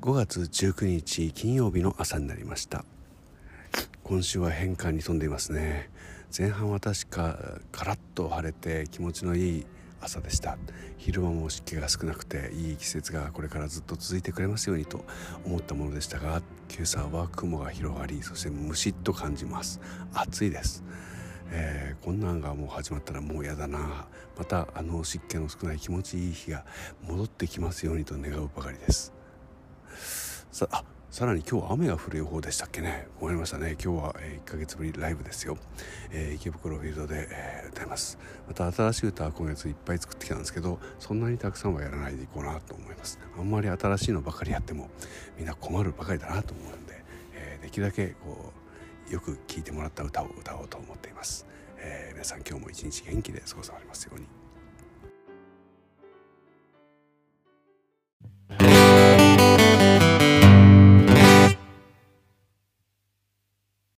5月19日金曜日の朝になりました。今週は変化に富んでいますね。前半は確かカラッと晴れて気持ちのいい朝でした。昼間も湿気が少なくていい季節がこれからずっと続いてくれますようにと思ったものでしたが今朝は雲が広がりそしてムシッと感じます。暑いです。えー、こんなんがもう始まったらもうやだな。またあの湿気の少ない気持ちいい日が戻ってきますようにと願うばかりです。さあさらに今日は雨が降る予報でしたっけね。思いましたね。今日は、え1ヶ月ぶりライブですよ、えー、池袋フィールドで、えー、歌います。また新しい歌は今月いっぱい作ってきたんですけどそんなにたくさんはやらないでいこうなと思います。あんまり新しいのばかりやってもみんな困るばかりだなと思うんで、えー、できるだけこうよく聴いてもらった歌を歌おうと思っています、え皆さん今日も一日元気で過ごされますように。